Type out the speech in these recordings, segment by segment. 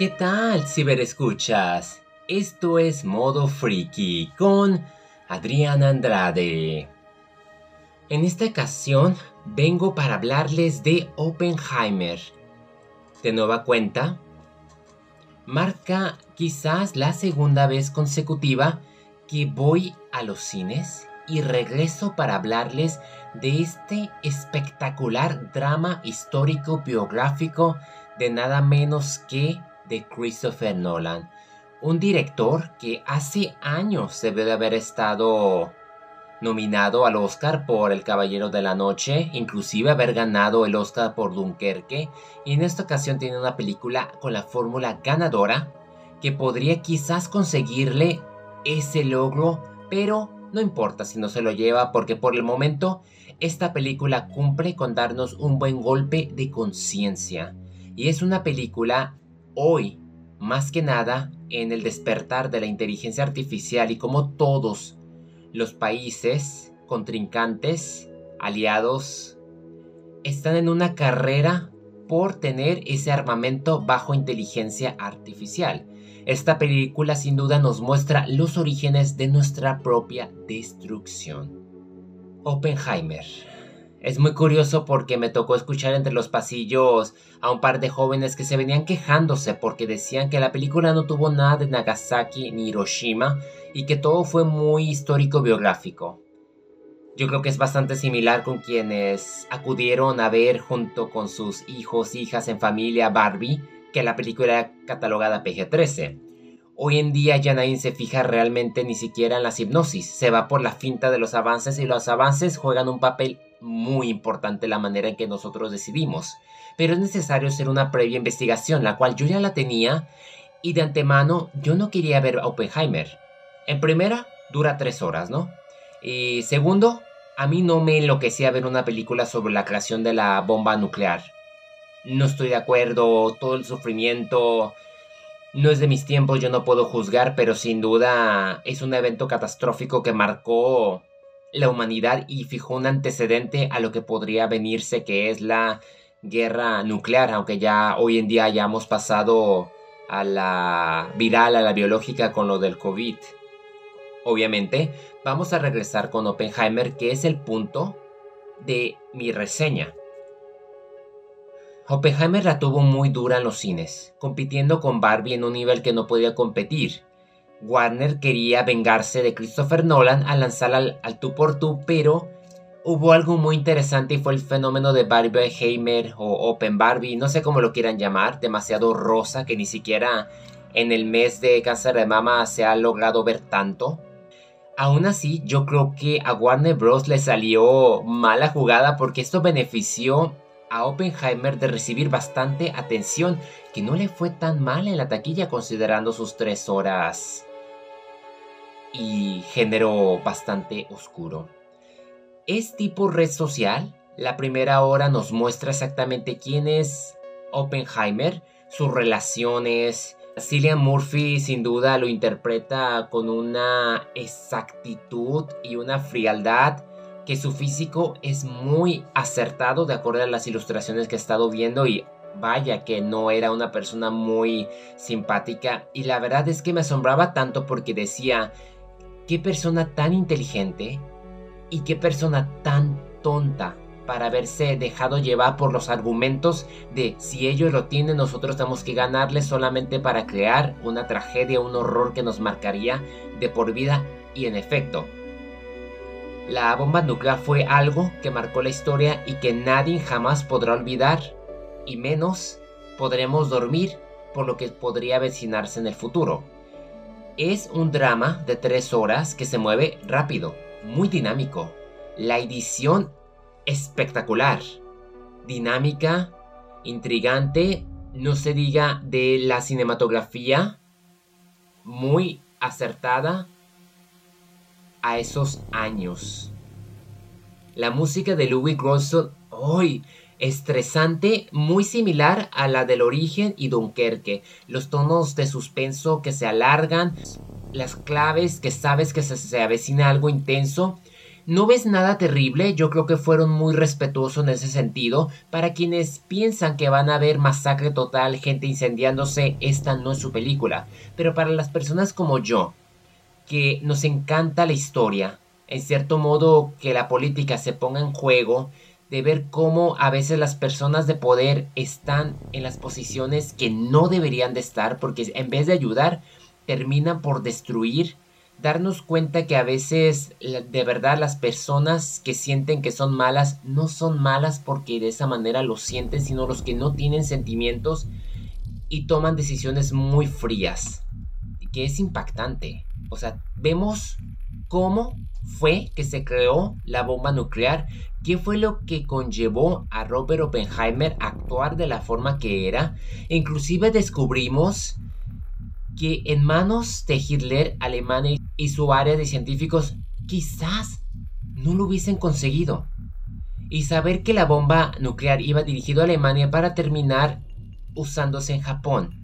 ¿Qué tal, ciberescuchas? Esto es Modo Freaky con Adrián Andrade. En esta ocasión vengo para hablarles de Oppenheimer. De nueva cuenta, marca quizás la segunda vez consecutiva que voy a los cines y regreso para hablarles de este espectacular drama histórico biográfico de nada menos que de Christopher Nolan. Un director que hace años debe de haber estado nominado al Oscar por El Caballero de la Noche, inclusive haber ganado el Oscar por Dunkerque, y en esta ocasión tiene una película con la fórmula ganadora que podría quizás conseguirle ese logro, pero no importa si no se lo lleva porque por el momento esta película cumple con darnos un buen golpe de conciencia. Y es una película hoy, más que nada, en el despertar de la inteligencia artificial y como todos los países, contrincantes, aliados, están en una carrera por tener ese armamento bajo inteligencia artificial. Esta película sin duda nos muestra los orígenes de nuestra propia destrucción. Oppenheimer. Es muy curioso porque me tocó escuchar entre los pasillos a un par de jóvenes que se venían quejándose porque decían que la película no tuvo nada de Nagasaki ni Hiroshima y que todo fue muy histórico biográfico. Yo creo que es bastante similar con quienes acudieron a ver junto con sus hijos, hijas en familia Barbie, que la película era catalogada PG-13. Hoy en día ya nadie se fija realmente ni siquiera en las hipnosis, se va por la finta de los avances y los avances juegan un papel muy importante la manera en que nosotros decidimos. Pero es necesario hacer una previa investigación, la cual yo ya la tenía y de antemano yo no quería ver a Oppenheimer. En primera, dura tres horas, ¿no? Y segundo, a mí no me enloquecía ver una película sobre la creación de la bomba nuclear. No estoy de acuerdo, todo el sufrimiento no es de mis tiempos, yo no puedo juzgar, pero sin duda es un evento catastrófico que marcó la humanidad y fijó un antecedente a lo que podría venirse que es la guerra nuclear, aunque ya hoy en día hayamos pasado a la viral, a la biológica con lo del COVID. Obviamente, vamos a regresar con Oppenheimer, que es el punto de mi reseña. Oppenheimer la tuvo muy dura en los cines, compitiendo con Barbie en un nivel que no podía competir. Warner quería vengarse de Christopher Nolan al lanzar al, tú por tú, pero hubo algo muy interesante y fue el fenómeno de Barbie Heimer o Open Barbie, no sé cómo lo quieran llamar, demasiado rosa que ni siquiera en el mes de cáncer de mama se ha logrado ver tanto. Aún así, yo creo que a Warner Bros. le salió mala jugada porque esto benefició a Oppenheimer de recibir bastante atención, que no le fue tan mal en la taquilla considerando sus tres horas y género bastante oscuro. Es tipo red social. La primera hora nos muestra exactamente quién es Oppenheimer, sus relaciones. Cillian Murphy sin duda lo interpreta con una exactitud y una frialdad que su físico es muy acertado de acuerdo a las ilustraciones que he estado viendo y vaya que no era una persona muy simpática y la verdad es que me asombraba tanto porque decía qué persona tan inteligente y qué persona tan tonta para haberse dejado llevar por los argumentos de si ellos lo tienen nosotros tenemos que ganarles solamente para crear una tragedia, un horror que nos marcaría de por vida y en efecto. La bomba nuclear fue algo que marcó la historia y que nadie jamás podrá olvidar y menos podremos dormir por lo que podría avecinarse en el futuro. Es un drama de tres horas que se mueve rápido, muy dinámico. La edición espectacular, dinámica, intrigante, no se diga de la cinematografía, muy acertada a esos años. La música de Louis Grosson, hoy estresante, muy similar a la del origen y Dunkerque. Los tonos de suspenso que se alargan, las claves que sabes que se, avecina algo intenso. no ves nada terrible, yo creo que fueron muy respetuosos en ese sentido. Para quienes piensan que van a ver masacre total, gente incendiándose, esta no es su película. Pero para las personas como yo, que nos encanta la historia, en cierto modo que la política se ponga en juego, de ver cómo a veces las personas de poder están en las posiciones que no deberían de estar, porque en vez de ayudar, terminan por destruir darnos cuenta que a veces de verdad las personas que sienten que son malas no son malas porque de esa manera lo sienten, sino los que no tienen sentimientos y toman decisiones muy frías, que es impactante. O sea, vemos cómo fue que se creó la bomba nuclear, qué fue lo que conllevó a Robert Oppenheimer a actuar de la forma que era, inclusive descubrimos que en manos de Hitler, Alemania y su área de científicos quizás no lo hubiesen conseguido. Y saber que la bomba nuclear iba dirigida a Alemania para terminar usándose en Japón.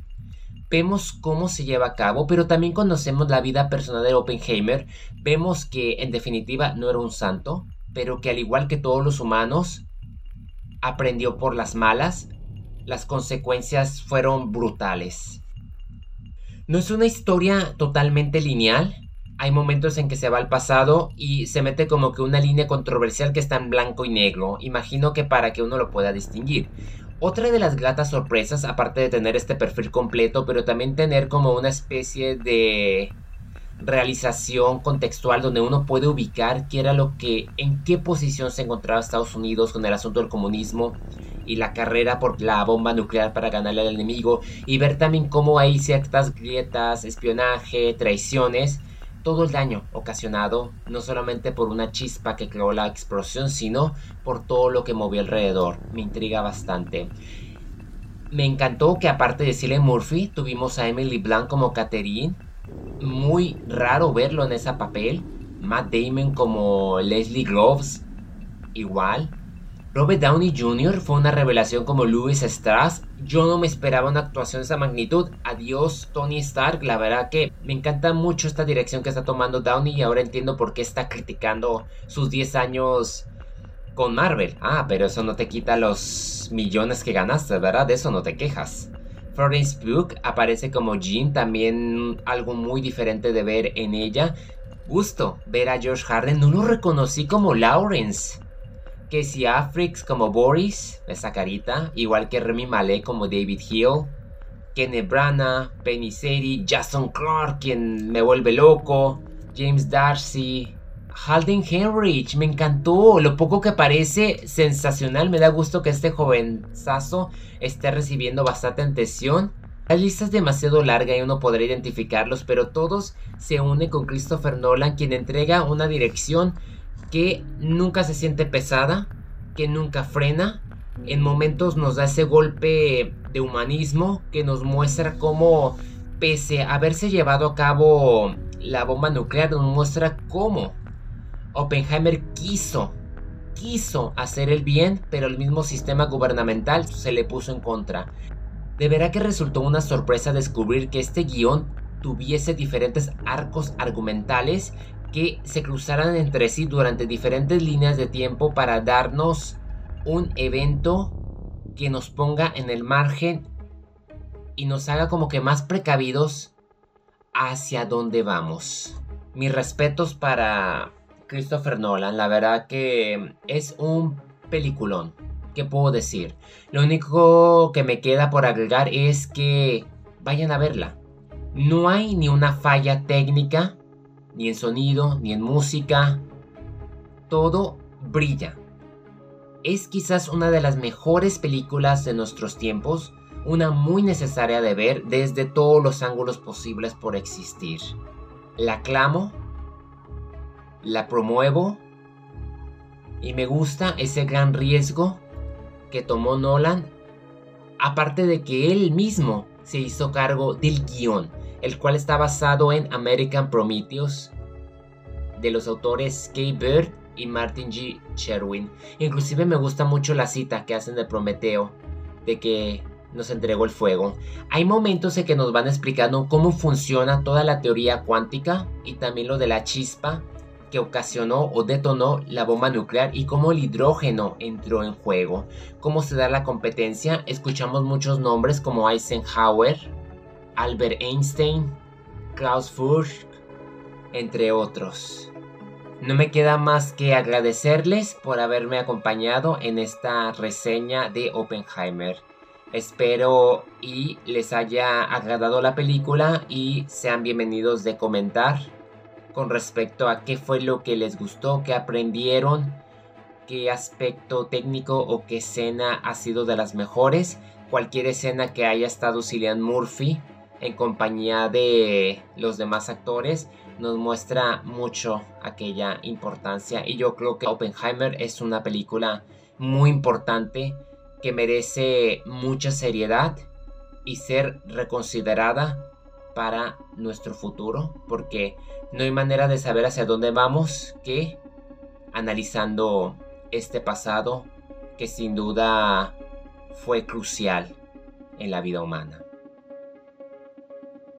Vemos cómo se lleva a cabo, pero también conocemos la vida personal de Oppenheimer. Vemos que en definitiva no era un santo, pero que al igual que todos los humanos, aprendió por las malas. Las consecuencias fueron brutales. No es una historia totalmente lineal. Hay momentos en que se va al pasado y se mete como que una línea controversial que está en blanco y negro. Imagino que para que uno lo pueda distinguir. Otra de las gratas sorpresas, aparte de tener este perfil completo, pero también tener como una especie de realización contextual donde uno puede ubicar qué era lo que, en qué posición se encontraba Estados Unidos con el asunto del comunismo y la carrera por la bomba nuclear para ganarle al enemigo y ver también cómo hay ciertas grietas, espionaje, traiciones, todo el daño ocasionado no solamente por una chispa que creó la explosión, sino por todo lo que movió alrededor. Me intriga bastante. Me encantó que aparte de Cillian Murphy tuvimos a Emily Blunt como Catherine. Muy raro verlo en ese papel. Matt Damon como Leslie Groves. Igual. Robert Downey Jr. fue una revelación como Louis Strauss. Yo no me esperaba una actuación de esa magnitud. Adiós Tony Stark. La verdad que me encanta mucho esta dirección que está tomando Downey y ahora entiendo por qué está criticando sus 10 años con Marvel. Ah, pero eso no te quita los millones que ganaste, ¿verdad? De eso no te quejas. Florence Pugh aparece como Jean, también algo muy diferente de ver en ella. Gusto ver a George Harden, no lo reconocí como Lawrence que si Afrix como Boris, esa carita, igual que Remy Malek como David Hill, Kenneth Branagh, Penny Seri, Jason Clark, quien me vuelve loco, James Darcy, Halden Henrich, me encantó, lo poco que parece sensacional, me da gusto que este jovenzazo esté recibiendo bastante atención. La lista es demasiado larga y uno podrá identificarlos, pero todos se unen con Christopher Nolan, quien entrega una dirección que nunca se siente pesada, que nunca frena. En momentos nos da ese golpe de humanismo que nos muestra cómo, pese a haberse llevado a cabo la bomba nuclear, nos muestra cómo Oppenheimer quiso, quiso hacer el bien, pero el mismo sistema gubernamental se le puso en contra. De verdad que resultó una sorpresa descubrir que este guion tuviese diferentes arcos argumentales que se cruzaran entre sí durante diferentes líneas de tiempo para darnos un evento que nos ponga en el margen y nos haga como que más precavidos hacia dónde vamos. Mis respetos para Christopher Nolan, la verdad que es un peliculón. ¿Qué puedo decir? Lo único que me queda por agregar es que vayan a verla. No hay ni una falla técnica ni en sonido, ni en música. Todo brilla. Es quizás una de las mejores películas de nuestros tiempos, una muy necesaria de ver desde todos los ángulos posibles por existir. La aclamo, la promuevo y me gusta ese gran riesgo que tomó Nolan, aparte de que él mismo se hizo cargo del guion el cual está basado en American Prometheus de los autores Kay Bird y Martin G. Sherwin. Inclusive me gusta mucho la cita que hacen de Prometeo de que nos entregó el fuego. Hay momentos en que nos van explicando cómo funciona toda la teoría cuántica y también lo de la chispa que ocasionó o detonó la bomba nuclear y cómo el hidrógeno entró en juego. ¿Cómo se da la competencia? Escuchamos muchos nombres como Eisenhower, Albert Einstein, Klaus Fuchs, entre otros. No me queda más que agradecerles por haberme acompañado en esta reseña de Oppenheimer. Espero y les haya agradado la película y sean bienvenidos de comentar con respecto a qué fue lo que les gustó, qué aprendieron, qué aspecto técnico o qué escena ha sido de las mejores. Cualquier escena que haya estado Cillian Murphy en compañía de los demás actores nos muestra mucho aquella importancia y yo creo que Oppenheimer es una película muy importante que merece mucha seriedad y ser reconsiderada para nuestro futuro porque no hay manera de saber hacia dónde vamos que analizando este pasado que sin duda fue crucial en la vida humana.